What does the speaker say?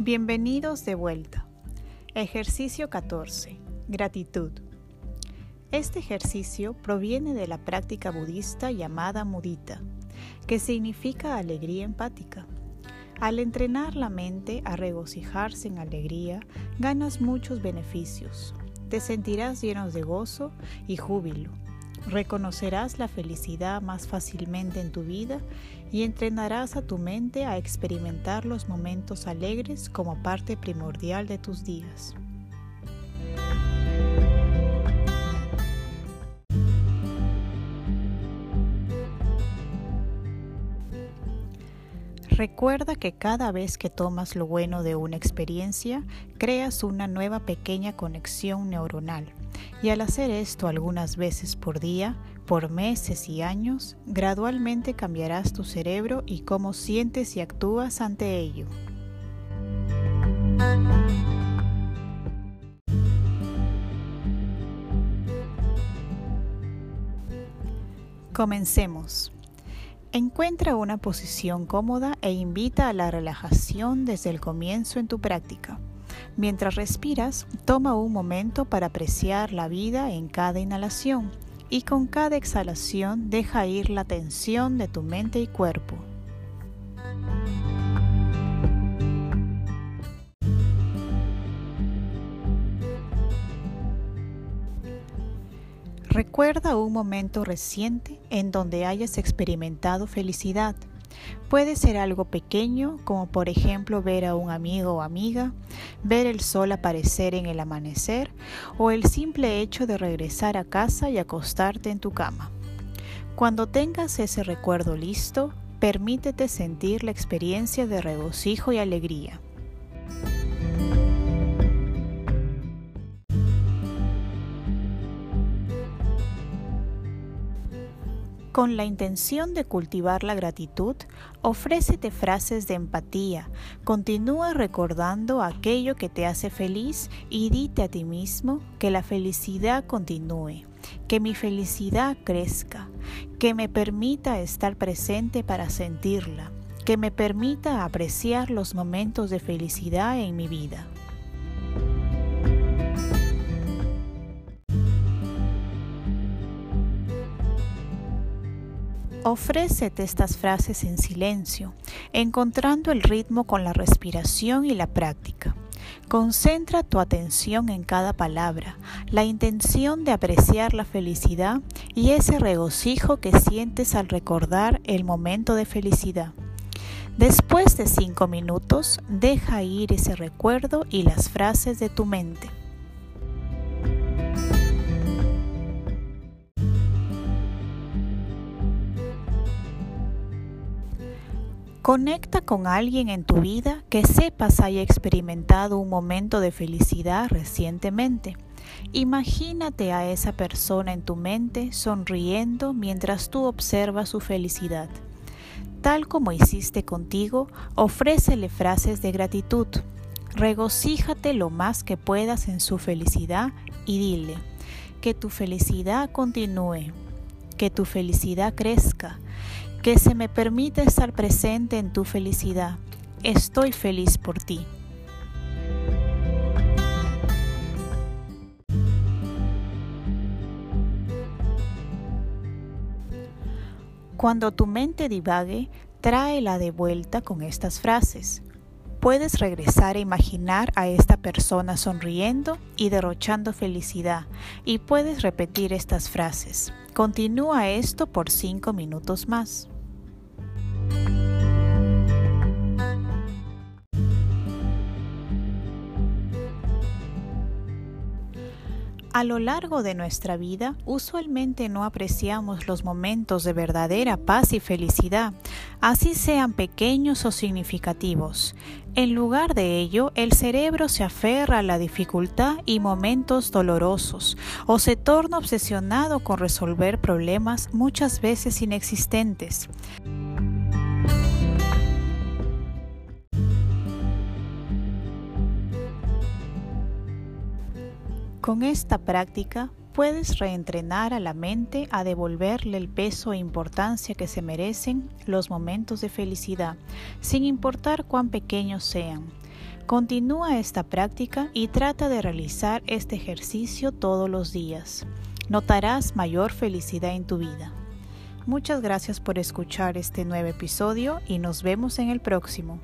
Bienvenidos de vuelta. Ejercicio 14. Gratitud. Este ejercicio proviene de la práctica budista llamada mudita, que significa alegría empática. Al entrenar la mente a regocijarse en alegría, ganas muchos beneficios. Te sentirás llenos de gozo y júbilo Reconocerás la felicidad más fácilmente en tu vida y entrenarás a tu mente a experimentar los momentos alegres como parte primordial de tus días. Recuerda que cada vez que tomas lo bueno de una experiencia, creas una nueva pequeña conexión neuronal y al hacer esto algunas veces por día, por meses y años, gradualmente cambiarás tu cerebro y cómo sientes y actúas ante ello. Comencemos. Encuentra una posición cómoda e invita a la relajación desde el comienzo en tu práctica. Mientras respiras, toma un momento para apreciar la vida en cada inhalación y con cada exhalación deja ir la tensión de tu mente y cuerpo. Recuerda un momento reciente en donde hayas experimentado felicidad Puede ser algo pequeño, como por ejemplo ver a un amigo o amiga, ver el sol aparecer en el amanecer o el simple hecho de regresar a casa y acostarte en tu cama. Cuando tengas ese recuerdo listo, permítete sentir la experiencia de regocijo y alegría. Con la intención de cultivar la gratitud, ofrécete frases de empatía, continúa recordando aquello que te hace feliz y dite a ti mismo que la felicidad continúe, que mi felicidad crezca, que me permita estar presente para sentirla, que me permita apreciar los momentos de felicidad en mi vida. Ofrécete estas frases en silencio, encontrando el ritmo con la respiración y la práctica. Concentra tu atención en cada palabra, la intención de apreciar la felicidad y ese regocijo que sientes al recordar el momento de felicidad. Después de cinco minutos, deja ir ese recuerdo y las frases de tu mente. Conecta con alguien en tu vida que sepas haya experimentado un momento de felicidad recientemente. Imagínate a esa persona en tu mente sonriendo mientras tú observas su felicidad. Tal como hiciste contigo, ofrécele frases de gratitud. Regocíjate lo más que puedas en su felicidad y dile que tu felicidad continúe, que tu felicidad crezca, que se me permite estar presente en tu felicidad. Estoy feliz por ti. Cuando tu mente divague, tráela de vuelta con estas frases. Puedes regresar a imaginar a esta persona sonriendo y derrochando felicidad y puedes repetir estas frases. Continúa esto por 5 minutos más. A lo largo de nuestra vida, usualmente no apreciamos los momentos de verdadera paz y felicidad, así sean pequeños o significativos. En lugar de ello, el cerebro se aferra a la dificultad y momentos dolorosos, o se torna obsesionado con resolver problemas muchas veces inexistentes. Con esta práctica puedes reentrenar a la mente a devolverle el peso e importancia que se merecen los momentos de felicidad, sin importar cuán pequeños sean. Continúa esta práctica y trata de realizar este ejercicio todos los días. Notarás mayor felicidad en tu vida. Muchas gracias por escuchar este nuevo episodio y nos vemos en el próximo.